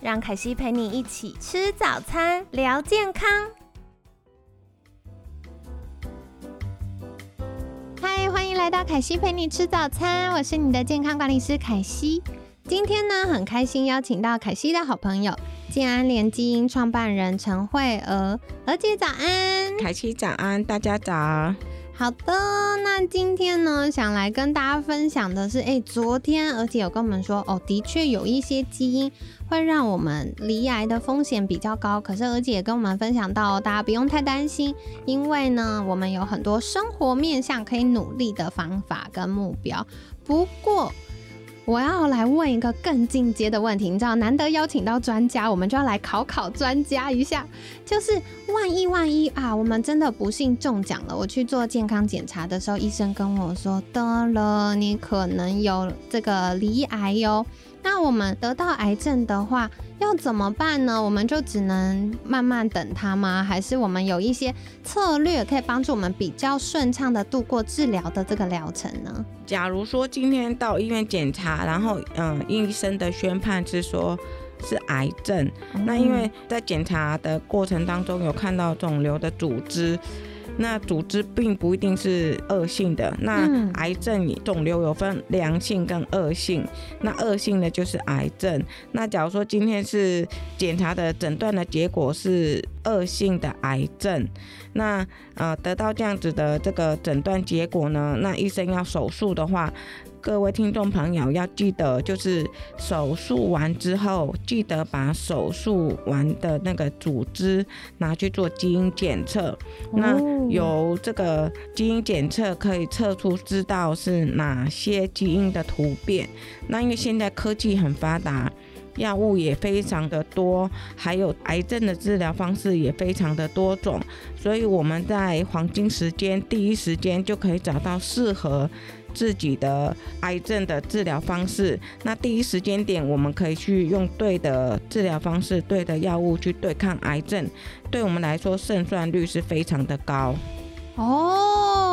让凯西陪你一起吃早餐，聊健康。嗨，欢迎来到凯西陪你吃早餐，我是你的健康管理师凯西。今天呢，很开心邀请到凯西的好朋友健安联基因创办人陈慧娥，娥姐早安，凯西早安，大家早。好的，那今天呢，想来跟大家分享的是，哎，昨天而且有跟我们说，哦，的确有一些基因会让我们离癌的风险比较高。可是，而且也跟我们分享到，大家不用太担心，因为呢，我们有很多生活面向可以努力的方法跟目标。不过，我要来问一个更进阶的问题，你知道，难得邀请到专家，我们就要来考考专家一下。就是万一万一啊，我们真的不幸中奖了，我去做健康检查的时候，医生跟我说得了，你可能有这个离癌哟。那我们得到癌症的话，要怎么办呢？我们就只能慢慢等它吗？还是我们有一些策略可以帮助我们比较顺畅的度过治疗的这个疗程呢？假如说今天到医院检查，然后嗯，医生的宣判是说是癌症，那因为在检查的过程当中有看到肿瘤的组织。那组织并不一定是恶性的，那癌症肿瘤有分良性跟恶性，那恶性的就是癌症。那假如说今天是检查的诊断的结果是恶性的癌症，那呃得到这样子的这个诊断结果呢，那医生要手术的话。各位听众朋友要记得，就是手术完之后，记得把手术完的那个组织拿去做基因检测。那由这个基因检测可以测出知道是哪些基因的突变。那因为现在科技很发达，药物也非常的多，还有癌症的治疗方式也非常的多种，所以我们在黄金时间第一时间就可以找到适合。自己的癌症的治疗方式，那第一时间点，我们可以去用对的治疗方式、对的药物去对抗癌症，对我们来说胜算率是非常的高。哦，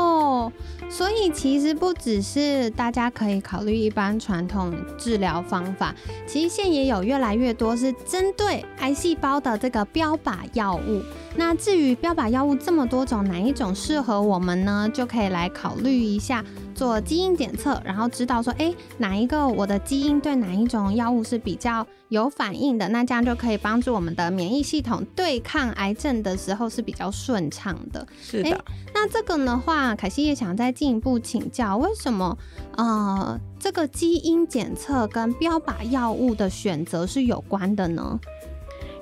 所以其实不只是大家可以考虑一般传统治疗方法，其实现也有越来越多是针对癌细胞的这个标靶药物。那至于标靶药物这么多种，哪一种适合我们呢？就可以来考虑一下。做基因检测，然后知道说，哎，哪一个我的基因对哪一种药物是比较有反应的，那这样就可以帮助我们的免疫系统对抗癌症的时候是比较顺畅的。是的，那这个的话，凯西也想再进一步请教，为什么呃这个基因检测跟标靶药物的选择是有关的呢？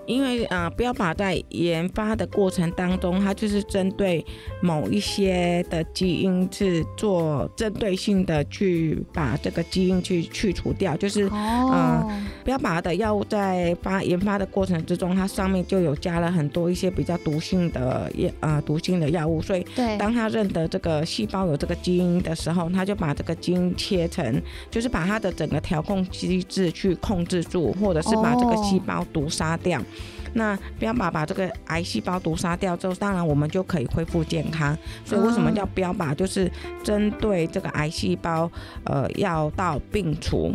因为呃，标靶在研发的过程当中，它就是针对某一些的基因去做针对性的去把这个基因去去除掉，就是嗯，标靶的药物在发研发的过程之中，它上面就有加了很多一些比较毒性的药啊毒性的药物，所以当他认得这个细胞有这个基因的时候，他就把这个基因切成，就是把它的整个调控机制去控制住，或者是把这个细胞毒杀掉。那标靶把这个癌细胞毒杀掉之后，当然我们就可以恢复健康。所以为什么叫标靶？就是针对这个癌细胞，呃，药到病除，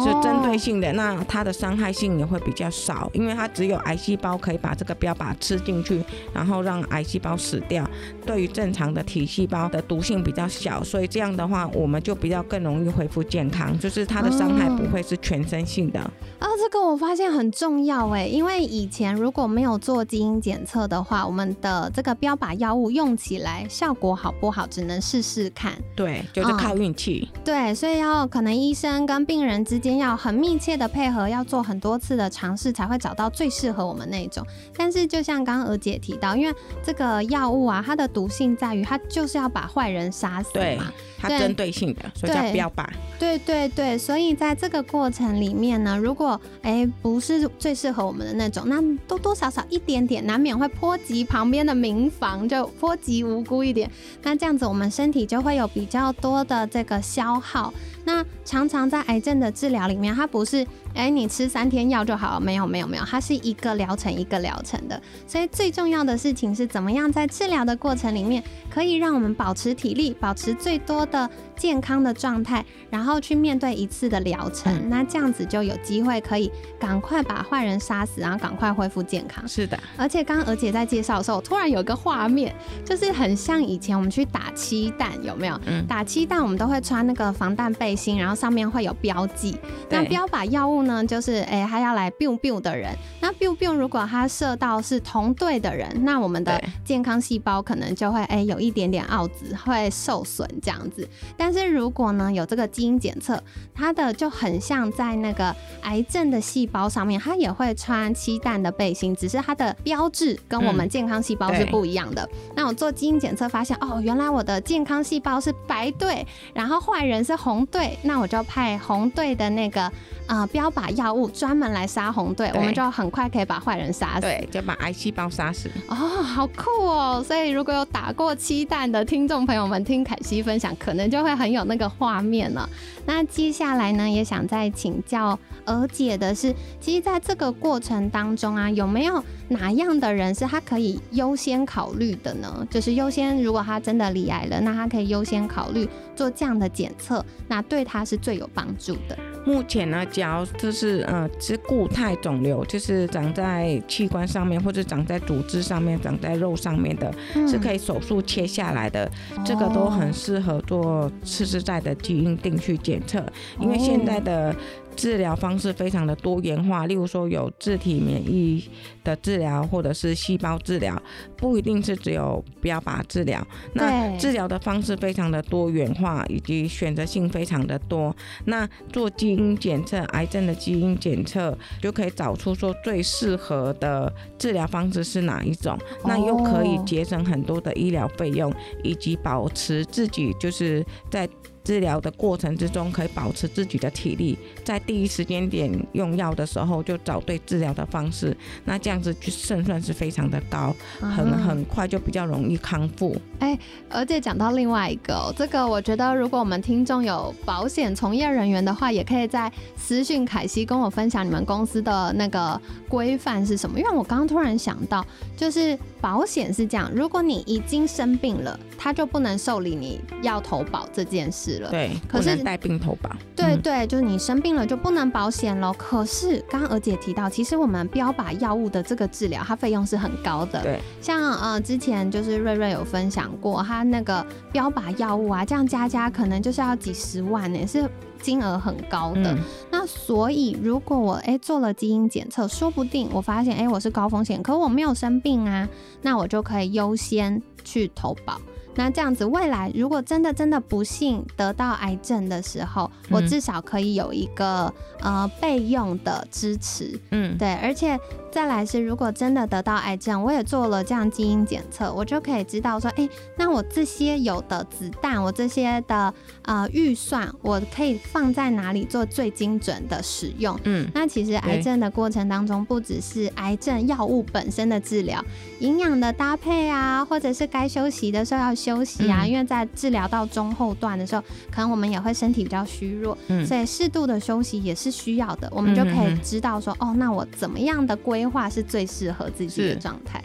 是针对性的。那它的伤害性也会比较少，因为它只有癌细胞可以把这个标靶吃进去，然后让癌细胞死掉。对于正常的体细胞的毒性比较小，所以这样的话，我们就比较更容易恢复健康，就是它的伤害不会是全身性的。啊，这个我发现很重要哎，因为以前。如果没有做基因检测的话，我们的这个标靶药物用起来效果好不好，只能试试看。对，就是靠运气。对，所以要可能医生跟病人之间要很密切的配合，要做很多次的尝试，才会找到最适合我们那种。但是就像刚刚娥姐提到，因为这个药物啊，它的毒性在于它就是要把坏人杀死嘛。它针对性的，所以叫标靶。对对对，所以在这个过程里面呢，如果哎不是最适合我们的那种，那多多少少一点点，难免会波及旁边的民房，就波及无辜一点。那这样子，我们身体就会有比较多的这个消耗。那常常在癌症的治疗里面，它不是哎你吃三天药就好，没有没有没有，它是一个疗程一个疗程的。所以最重要的事情是怎么样在治疗的过程里面，可以让我们保持体力，保持最多的健康的状态，然后去面对一次的疗程。那这样子就有机会可以赶快把坏人杀死，然后赶快恢复健康。是的，而且刚刚娥姐在介绍的时候，突然有个画面，就是很像以前我们去打鸡蛋，有没有？嗯，打鸡蛋我们都会穿那个防弹背。心，然后上面会有标记。那标靶药物呢？就是哎，他要来 biu biu 的人。那 biu biu 如果他射到是同队的人，那我们的健康细胞可能就会哎有一点点奥子会受损这样子。但是如果呢有这个基因检测，它的就很像在那个癌症的细胞上面，它也会穿七蛋的背心，只是它的标志跟我们健康细胞是不一样的。那我做基因检测发现，哦，原来我的健康细胞是白队，然后坏人是红队。那我就派红队的那个呃标靶药物专门来杀红队，我们就很快可以把坏人杀死，对，就把癌细胞杀死。哦，好酷哦！所以如果有打过七蛋的听众朋友们听凯西分享，可能就会很有那个画面了。那接下来呢，也想再请教娥姐的是，其实在这个过程当中啊，有没有哪样的人是他可以优先考虑的呢？就是优先，如果他真的罹癌了，那他可以优先考虑做这样的检测，那对他是最有帮助的。目前呢，只要就是呃，是固态肿瘤，就是长在器官上面或者长在组织上面、长在肉上面的，是可以手术切下来的，这个都很适合做次世代的基因定序检测，因为现在的。治疗方式非常的多元化，例如说有自体免疫的治疗，或者是细胞治疗，不一定是只有标靶治疗。那治疗的方式非常的多元化，以及选择性非常的多。那做基因检测，癌症的基因检测就可以找出说最适合的治疗方式是哪一种，那又可以节省很多的医疗费用，以及保持自己就是在。治疗的过程之中，可以保持自己的体力，在第一时间点用药的时候就找对治疗的方式，那这样子就胜算是非常的高，很很快就比较容易康复。哎，而且讲到另外一个，这个我觉得如果我们听众有保险从业人员的话，也可以在私讯凯西跟我分享你们公司的那个规范是什么，因为我刚刚突然想到，就是保险是这样，如果你已经生病了，他就不能受理你要投保这件事。对，可是带病投保。对对，就是你生病了就不能保险了。可是刚刚娥姐提到，其实我们标靶药物的这个治疗，它费用是很高的。对，像呃之前就是瑞瑞有分享过，他那个标靶药物啊，这样加加可能就是要几十万呢，是金额很高的。那所以如果我哎做了基因检测，说不定我发现哎我是高风险，可我没有生病啊，那我就可以优先去投保。那这样子，未来如果真的真的不幸得到癌症的时候，我至少可以有一个呃备用的支持，嗯，对，而且。再来是，如果真的得到癌症，我也做了这样基因检测，我就可以知道说，哎，那我这些有的子弹，我这些的呃预算，我可以放在哪里做最精准的使用？嗯，那其实癌症的过程当中，不只是癌症药物本身的治疗，营养的搭配啊，或者是该休息的时候要休息啊，因为在治疗到中后段的时候，可能我们也会身体比较虚弱，嗯，所以适度的休息也是需要的，我们就可以知道说，哦，那我怎么样的规规划是最适合自己的状态。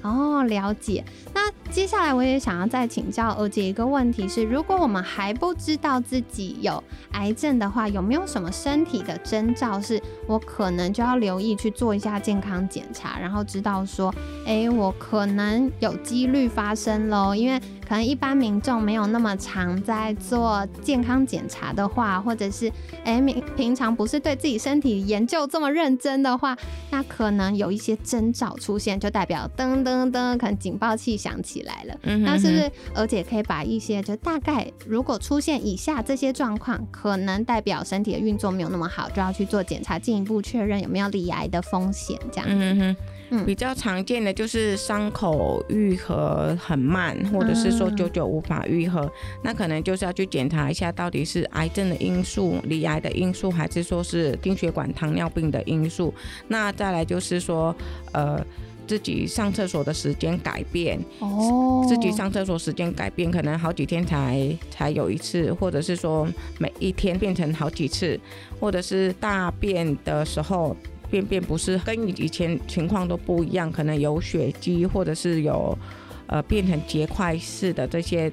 哦，了解。那接下来我也想要再请教娥姐一个问题是：如果我们还不知道自己有癌症的话，有没有什么身体的征兆是我可能就要留意去做一下健康检查，然后知道说，哎，我可能有几率发生喽？因为可能一般民众没有那么常在做健康检查的话，或者是哎平平常不是对自己身体研究这么认真的话，那可能有一些征兆出现，就代表噔噔噔，可能警报器响起来了。嗯那是不是而且可以把一些就大概如果出现以下这些状况，可能代表身体的运作没有那么好，就要去做检查，进一步确认有没有罹癌的风险，这样。嗯哼。比较常见的就是伤口愈合很慢，或者是说久久无法愈合，那可能就是要去检查一下，到底是癌症的因素、离癌的因素，还是说是心血管糖尿病的因素。那再来就是说，呃，自己上厕所的时间改变，哦，自己上厕所时间改变，可能好几天才才有一次，或者是说每一天变成好几次，或者是大便的时候。便便不是跟以前情况都不一样，可能有血迹，或者是有呃变成结块式的这些，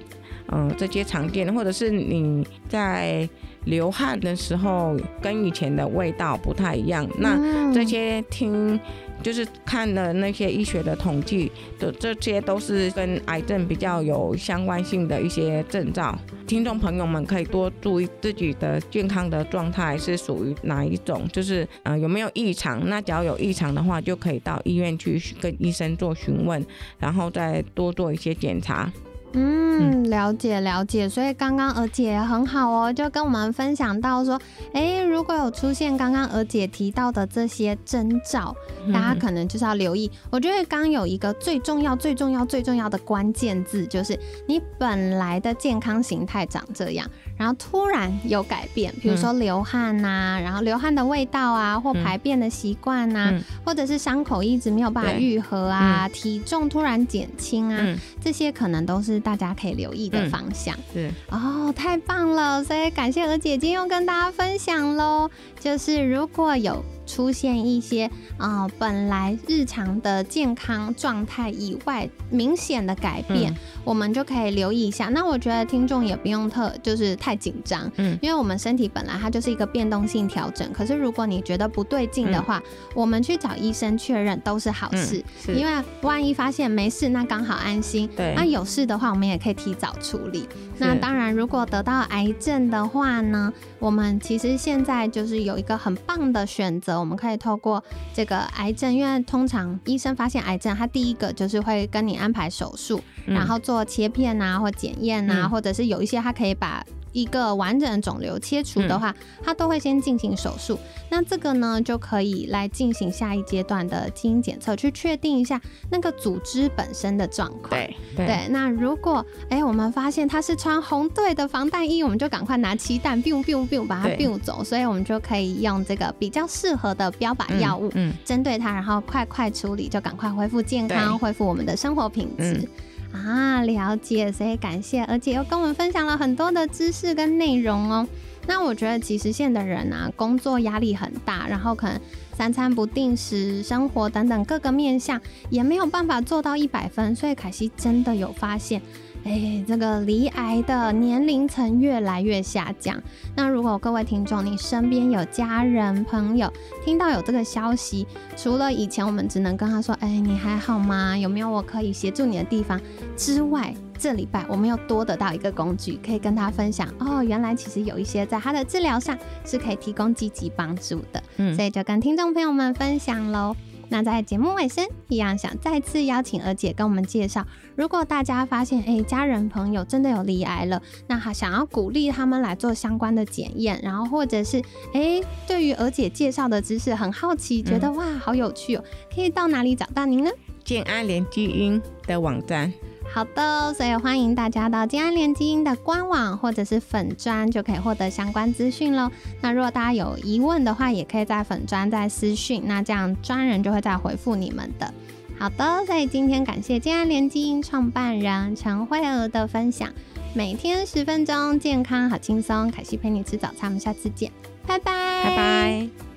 嗯，这些常见的，或者是你在流汗的时候跟以前的味道不太一样，那这些听。就是看了那些医学的统计的，这些都是跟癌症比较有相关性的一些症状。听众朋友们可以多注意自己的健康的状态是属于哪一种，就是呃有没有异常。那只要有异常的话，就可以到医院去跟医生做询问，然后再多做一些检查。嗯，了解了解，所以刚刚娥姐很好哦，就跟我们分享到说，哎，如果有出现刚刚娥姐提到的这些征兆，大家可能就是要留意。我觉得刚有一个最重要、最重要、最重要的关键字，就是你本来的健康形态长这样。然后突然有改变，比如说流汗呐，然后流汗的味道啊，或排便的习惯呐，或者是伤口一直没有办法愈合啊，体重突然减轻啊，这些可能都是大家可以留意的方向。对。哦，太棒了，所以感谢娥姐今天又跟大家分享喽，就是如果有。出现一些啊，本来日常的健康状态以外明显的改变，我们就可以留意一下。那我觉得听众也不用特就是太紧张，嗯，因为我们身体本来它就是一个变动性调整。可是如果你觉得不对劲的话，我们去找医生确认都是好事，因为万一发现没事，那刚好安心。对，那有事的话，我们也可以提早处理。那当然，如果得到癌症的话呢，我们其实现在就是有一个很棒的选择。我们可以透过这个癌症，因为通常医生发现癌症，他第一个就是会跟你安排手术，然后做切片啊，或检验啊，或者是有一些他可以把。一个完整的肿瘤切除的话，它都会先进行手术。那这个呢，就可以来进行下一阶段的基因检测，去确定一下那个组织本身的状况。对对。那如果哎，我们发现他是穿红队的防弹衣，我们就赶快拿气弹，biu biu biu 把它 biu 走。所以我们就可以用这个比较适合的标靶药物，嗯，针对它，然后快快处理，就赶快恢复健康，恢复我们的生活品质。啊，了解，所以感谢，而且又跟我们分享了很多的知识跟内容哦。那我觉得，其实现的人啊，工作压力很大，然后可能三餐不定时，生活等等各个面向也没有办法做到一百分，所以凯西真的有发现。哎，这个离癌的年龄层越来越下降。那如果各位听众，你身边有家人朋友听到有这个消息，除了以前我们只能跟他说：“哎，你还好吗？有没有我可以协助你的地方？”之外，这礼拜我们又多得到一个工具，可以跟他分享。哦，原来其实有一些在他的治疗上是可以提供积极帮助的。嗯，所以就跟听众朋友们分享喽。那在节目尾声，一样想再次邀请娥姐跟我们介绍，如果大家发现哎家人朋友真的有罹癌了，那好想要鼓励他们来做相关的检验，然后或者是哎对于娥姐介绍的知识很好奇，觉得哇好有趣哦，可以到哪里找到您呢？健安联基因的网站。好的，所以欢迎大家到金安联基因的官网或者是粉专，就可以获得相关资讯喽。那如果大家有疑问的话，也可以在粉专再私讯，那这样专人就会再回复你们的。好的，所以今天感谢金安联基因创办人陈慧娥的分享，每天十分钟，健康好轻松，凯西陪你吃早餐，我们下次见，拜拜，拜拜。